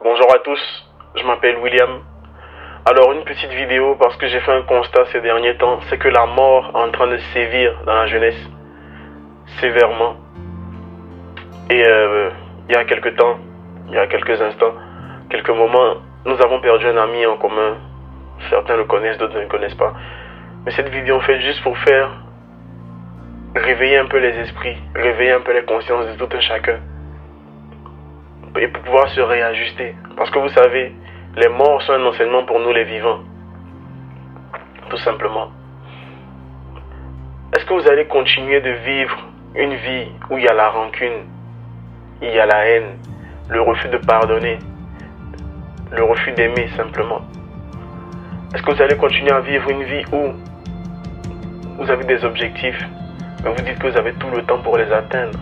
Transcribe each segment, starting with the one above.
Bonjour à tous, je m'appelle William. Alors une petite vidéo parce que j'ai fait un constat ces derniers temps, c'est que la mort est en train de sévir dans la jeunesse sévèrement. Et euh, il y a quelques temps, il y a quelques instants, quelques moments, nous avons perdu un ami en commun. Certains le connaissent, d'autres ne le connaissent pas. Mais cette vidéo en fait juste pour faire réveiller un peu les esprits, réveiller un peu les consciences de tout un chacun et pour pouvoir se réajuster. Parce que vous savez, les morts sont un enseignement pour nous les vivants. Tout simplement. Est-ce que vous allez continuer de vivre une vie où il y a la rancune, il y a la haine, le refus de pardonner, le refus d'aimer simplement? Est-ce que vous allez continuer à vivre une vie où vous avez des objectifs, mais vous dites que vous avez tout le temps pour les atteindre?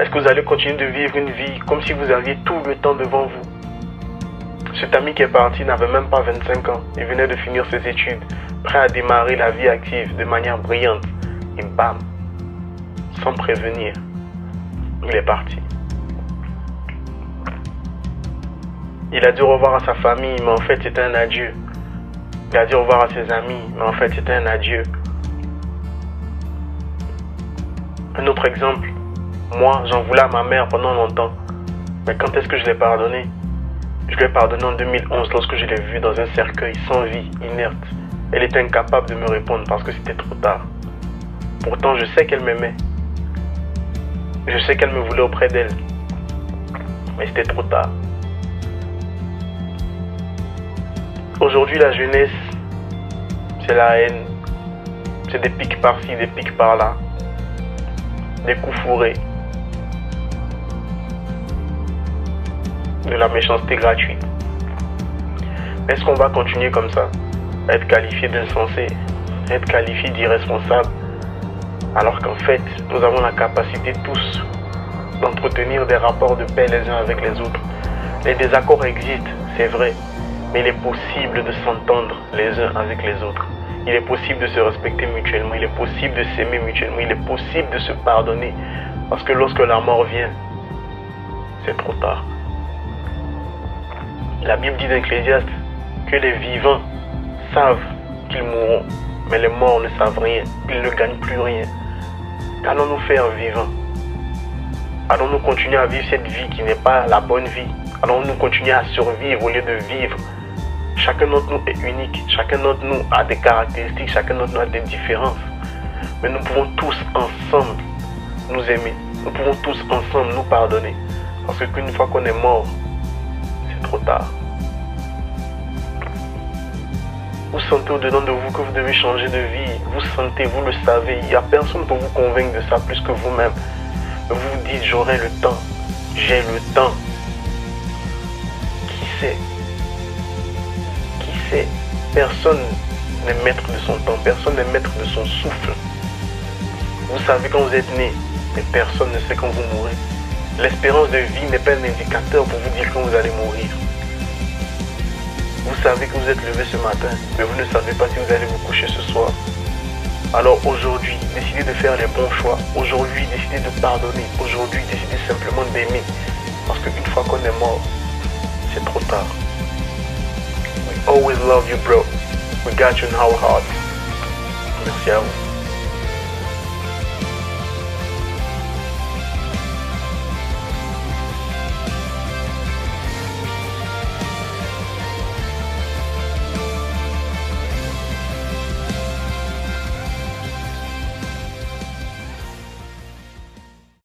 Est-ce que vous allez continuer de vivre une vie comme si vous aviez tout le temps devant vous? Cet ami qui est parti n'avait même pas 25 ans. Il venait de finir ses études, prêt à démarrer la vie active de manière brillante. Et bam, sans prévenir, il est parti. Il a dit au revoir à sa famille, mais en fait c'était un adieu. Il a dit au revoir à ses amis, mais en fait c'était un adieu. Un autre exemple, moi, j'en voulais à ma mère pendant longtemps. Mais quand est-ce que je l'ai pardonné Je lui ai pardonné en 2011 lorsque je l'ai vue dans un cercueil sans vie, inerte. Elle était incapable de me répondre parce que c'était trop tard. Pourtant, je sais qu'elle m'aimait. Je sais qu'elle me voulait auprès d'elle. Mais c'était trop tard. Aujourd'hui, la jeunesse, c'est la haine. C'est des pics par-ci, des pics par-là. Des coups fourrés. De la méchanceté gratuite. Est-ce qu'on va continuer comme ça? Être qualifié d'insensé, être qualifié d'irresponsable, alors qu'en fait, nous avons la capacité tous d'entretenir des rapports de paix les uns avec les autres. Les désaccords existent, c'est vrai, mais il est possible de s'entendre les uns avec les autres. Il est possible de se respecter mutuellement, il est possible de s'aimer mutuellement, il est possible de se pardonner, parce que lorsque la mort vient, c'est trop tard. La Bible dit dans que les vivants savent qu'ils mourront, mais les morts ne savent rien, ils ne gagnent plus rien. Qu'allons-nous faire vivants? Allons-nous continuer à vivre cette vie qui n'est pas la bonne vie? Allons-nous continuer à survivre au lieu de vivre? Chacun d'entre nous est unique, chacun d'entre nous a des caractéristiques, chacun d'entre nous a des différences. Mais nous pouvons tous ensemble nous aimer, nous pouvons tous ensemble nous pardonner. Parce qu'une fois qu'on est mort, tard. Vous sentez au-dedans de vous que vous devez changer de vie? Vous sentez, vous le savez. Il n'y a personne pour vous convaincre de ça plus que vous-même. Vous vous dites, j'aurai le temps. J'ai le temps. Qui sait? Qui sait? Personne n'est maître de son temps. Personne n'est maître de son souffle. Vous savez quand vous êtes né, mais personne ne sait quand vous mourrez. L'espérance de vie n'est pas un indicateur pour vous dire quand vous allez mourir. Savez que vous êtes levé ce matin, mais vous ne savez pas si vous allez vous coucher ce soir. Alors aujourd'hui, décidez de faire les bons choix. Aujourd'hui, décidez de pardonner. Aujourd'hui, décidez simplement d'aimer. Parce qu'une fois qu'on est mort, c'est trop tard. We always love you, bro. We got you in our hearts. Merci à vous.